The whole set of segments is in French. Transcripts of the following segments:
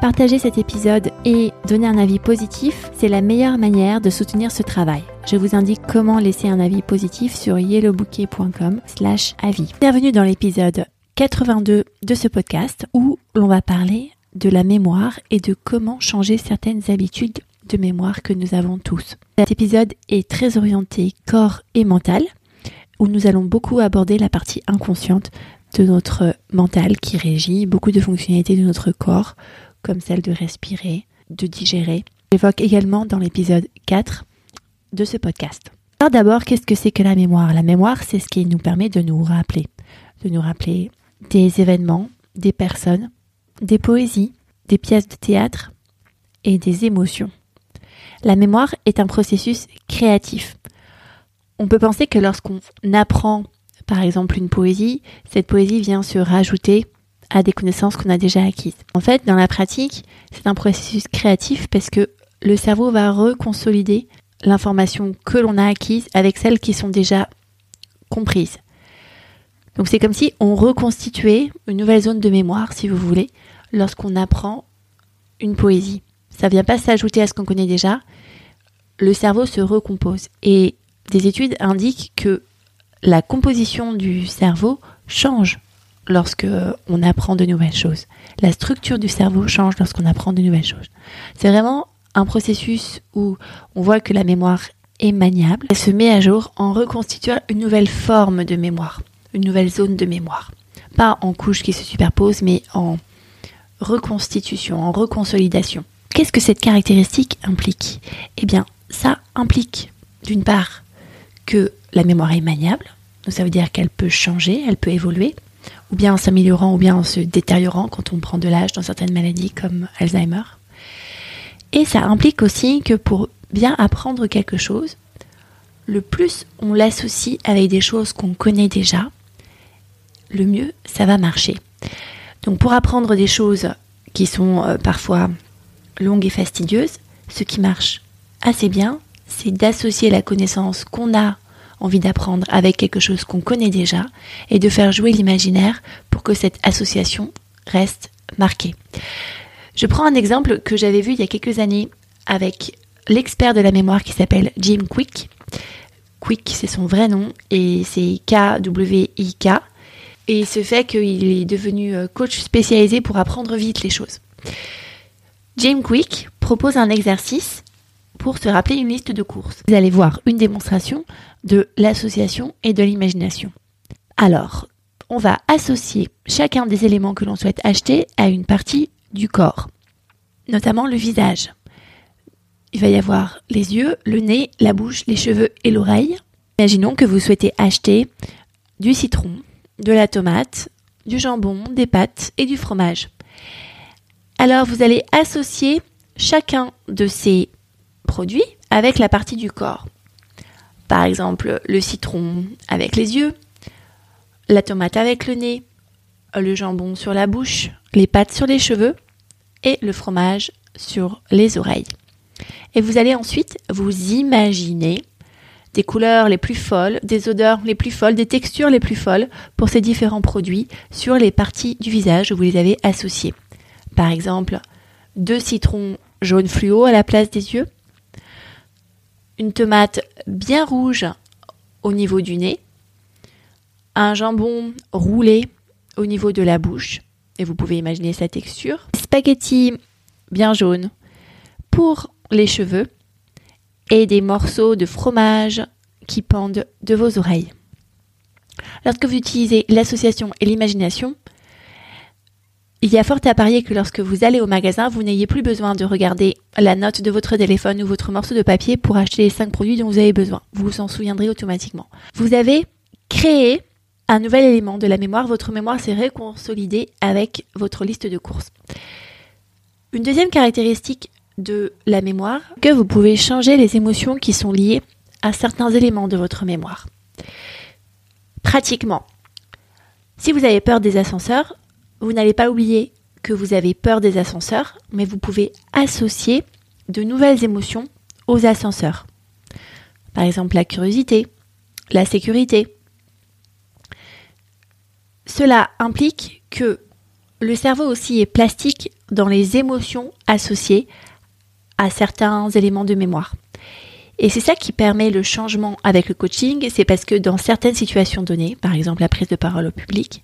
Partager cet épisode et donner un avis positif, c'est la meilleure manière de soutenir ce travail. Je vous indique comment laisser un avis positif sur yellowbouquet.com slash avis. Bienvenue dans l'épisode 82 de ce podcast où l'on va parler de la mémoire et de comment changer certaines habitudes de mémoire que nous avons tous. Cet épisode est très orienté corps et mental où nous allons beaucoup aborder la partie inconsciente de notre mental qui régit beaucoup de fonctionnalités de notre corps comme celle de respirer, de digérer. J'évoque également dans l'épisode 4 de ce podcast. Alors d'abord, qu'est-ce que c'est que la mémoire? La mémoire, c'est ce qui nous permet de nous rappeler, de nous rappeler des événements, des personnes, des poésies, des pièces de théâtre et des émotions. La mémoire est un processus créatif. On peut penser que lorsqu'on apprend par exemple une poésie, cette poésie vient se rajouter à des connaissances qu'on a déjà acquises. En fait, dans la pratique, c'est un processus créatif parce que le cerveau va reconsolider l'information que l'on a acquise avec celles qui sont déjà comprises. Donc c'est comme si on reconstituait une nouvelle zone de mémoire, si vous voulez, lorsqu'on apprend une poésie. Ça ne vient pas s'ajouter à ce qu'on connaît déjà. Le cerveau se recompose. Et des études indiquent que la composition du cerveau change lorsque on apprend de nouvelles choses. La structure du cerveau change lorsqu'on apprend de nouvelles choses. C'est vraiment un processus où on voit que la mémoire est maniable. Elle se met à jour en reconstituant une nouvelle forme de mémoire, une nouvelle zone de mémoire. Pas en couches qui se superposent, mais en reconstitution, en reconsolidation. Qu'est-ce que cette caractéristique implique? Eh bien, ça implique, d'une part, que la mémoire est maniable, donc ça veut dire qu'elle peut changer, elle peut évoluer, ou bien en s'améliorant ou bien en se détériorant quand on prend de l'âge dans certaines maladies comme Alzheimer. Et ça implique aussi que pour bien apprendre quelque chose, le plus on l'associe avec des choses qu'on connaît déjà, le mieux ça va marcher. Donc pour apprendre des choses qui sont euh, parfois longues et fastidieuses, ce qui marche assez bien, c'est d'associer la connaissance qu'on a envie d'apprendre avec quelque chose qu'on connaît déjà et de faire jouer l'imaginaire pour que cette association reste marquée. Je prends un exemple que j'avais vu il y a quelques années avec l'expert de la mémoire qui s'appelle Jim Quick. Quick, c'est son vrai nom et c'est K-W-I-K. Et ce fait qu'il est devenu euh, coach spécialisé pour apprendre vite les choses. Jim Quick propose un exercice pour se rappeler une liste de courses. Vous allez voir une démonstration de l'association et de l'imagination. Alors, on va associer chacun des éléments que l'on souhaite acheter à une partie du corps, notamment le visage. Il va y avoir les yeux, le nez, la bouche, les cheveux et l'oreille. Imaginons que vous souhaitez acheter du citron, de la tomate, du jambon, des pâtes et du fromage. Alors vous allez associer chacun de ces produits avec la partie du corps. Par exemple, le citron avec les yeux, la tomate avec le nez, le jambon sur la bouche, les pâtes sur les cheveux et le fromage sur les oreilles. Et vous allez ensuite vous imaginer des couleurs les plus folles, des odeurs les plus folles, des textures les plus folles pour ces différents produits sur les parties du visage où vous les avez associés. Par exemple, deux citrons jaune fluo à la place des yeux, une tomate bien rouge au niveau du nez, un jambon roulé au niveau de la bouche, et vous pouvez imaginer sa texture, spaghetti bien jaune pour les cheveux, et des morceaux de fromage qui pendent de vos oreilles. Lorsque vous utilisez l'association et l'imagination, il y a fort à parier que lorsque vous allez au magasin, vous n'ayez plus besoin de regarder la note de votre téléphone ou votre morceau de papier pour acheter les 5 produits dont vous avez besoin. Vous vous en souviendrez automatiquement. Vous avez créé un nouvel élément de la mémoire. Votre mémoire s'est réconsolidée avec votre liste de courses. Une deuxième caractéristique de la mémoire, que vous pouvez changer les émotions qui sont liées à certains éléments de votre mémoire. Pratiquement, si vous avez peur des ascenseurs, vous n'allez pas oublier que vous avez peur des ascenseurs, mais vous pouvez associer de nouvelles émotions aux ascenseurs. Par exemple, la curiosité, la sécurité. Cela implique que le cerveau aussi est plastique dans les émotions associées à certains éléments de mémoire. Et c'est ça qui permet le changement avec le coaching, c'est parce que dans certaines situations données, par exemple la prise de parole au public,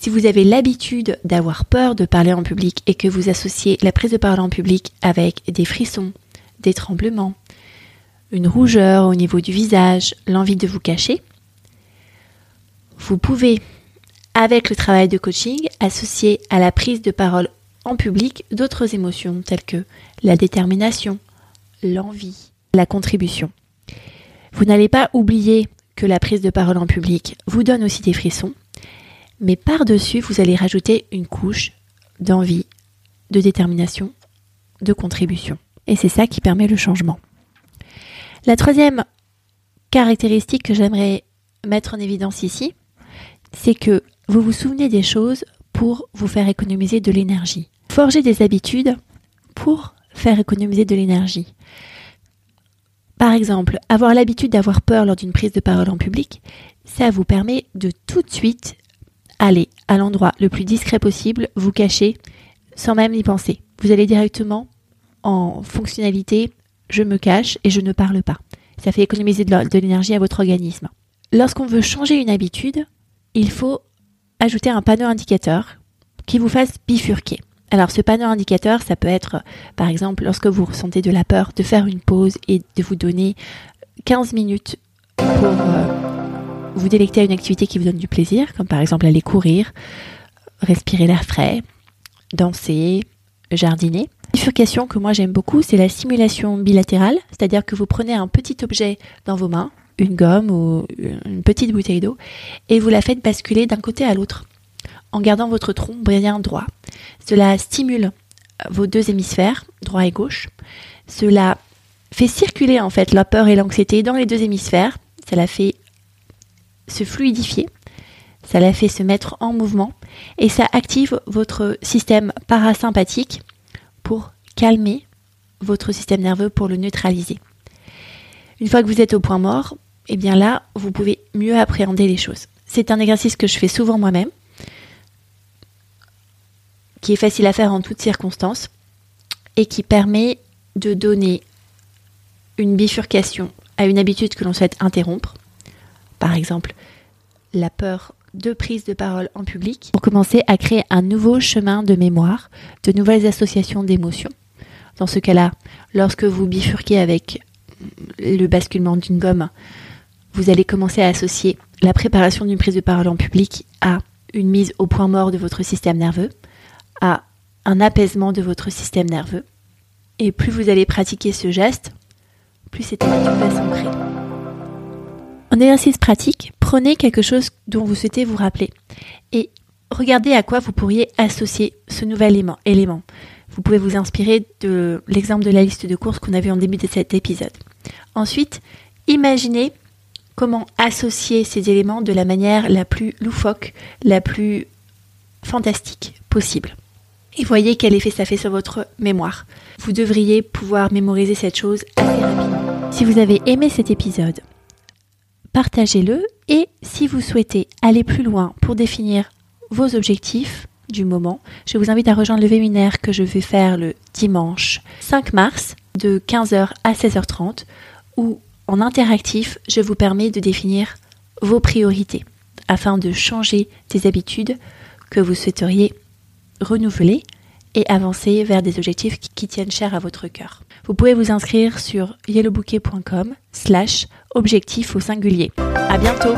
si vous avez l'habitude d'avoir peur de parler en public et que vous associez la prise de parole en public avec des frissons, des tremblements, une rougeur au niveau du visage, l'envie de vous cacher, vous pouvez, avec le travail de coaching, associer à la prise de parole en public d'autres émotions telles que la détermination, l'envie, la contribution. Vous n'allez pas oublier que la prise de parole en public vous donne aussi des frissons, mais par-dessus, vous allez rajouter une couche d'envie, de détermination, de contribution. Et c'est ça qui permet le changement. La troisième caractéristique que j'aimerais mettre en évidence ici, c'est que vous vous souvenez des choses pour vous faire économiser de l'énergie. Forger des habitudes pour faire économiser de l'énergie. Par exemple, avoir l'habitude d'avoir peur lors d'une prise de parole en public, ça vous permet de tout de suite aller à l'endroit le plus discret possible, vous cacher sans même y penser. Vous allez directement en fonctionnalité je me cache et je ne parle pas. Ça fait économiser de l'énergie à votre organisme. Lorsqu'on veut changer une habitude, il faut ajouter un panneau indicateur qui vous fasse bifurquer. Alors ce panneau indicateur, ça peut être, par exemple, lorsque vous ressentez de la peur, de faire une pause et de vous donner 15 minutes pour euh, vous délecter à une activité qui vous donne du plaisir, comme par exemple aller courir, respirer l'air frais, danser, jardiner. Bifurcation que moi j'aime beaucoup, c'est la simulation bilatérale, c'est-à-dire que vous prenez un petit objet dans vos mains, une gomme ou une petite bouteille d'eau, et vous la faites basculer d'un côté à l'autre en gardant votre tronc bien droit. Cela stimule vos deux hémisphères, droit et gauche. Cela fait circuler en fait la peur et l'anxiété dans les deux hémisphères. Ça la fait se fluidifier. Ça la fait se mettre en mouvement et ça active votre système parasympathique pour calmer votre système nerveux pour le neutraliser. Une fois que vous êtes au point mort, et eh bien là, vous pouvez mieux appréhender les choses. C'est un exercice que je fais souvent moi-même qui est facile à faire en toutes circonstances et qui permet de donner une bifurcation à une habitude que l'on souhaite interrompre. Par exemple, la peur de prise de parole en public pour commencer à créer un nouveau chemin de mémoire, de nouvelles associations d'émotions. Dans ce cas-là, lorsque vous bifurquez avec le basculement d'une gomme, vous allez commencer à associer la préparation d'une prise de parole en public à une mise au point mort de votre système nerveux, à un apaisement de votre système nerveux. Et plus vous allez pratiquer ce geste, plus cette habitude va s'ancrer. En exercice pratique, prenez quelque chose dont vous souhaitez vous rappeler et regardez à quoi vous pourriez associer ce nouvel élément. Vous pouvez vous inspirer de l'exemple de la liste de courses qu'on a vu en début de cet épisode. Ensuite, imaginez comment associer ces éléments de la manière la plus loufoque, la plus fantastique possible et voyez quel effet ça fait sur votre mémoire. Vous devriez pouvoir mémoriser cette chose assez rapidement. Si vous avez aimé cet épisode, partagez-le et si vous souhaitez aller plus loin pour définir vos objectifs du moment, je vous invite à rejoindre le webinaire que je vais faire le dimanche 5 mars de 15h à 16h30 où en interactif, je vous permets de définir vos priorités afin de changer des habitudes que vous souhaiteriez renouveler et avancer vers des objectifs qui tiennent cher à votre cœur. Vous pouvez vous inscrire sur yellowbouquet.com slash objectif au singulier. À bientôt!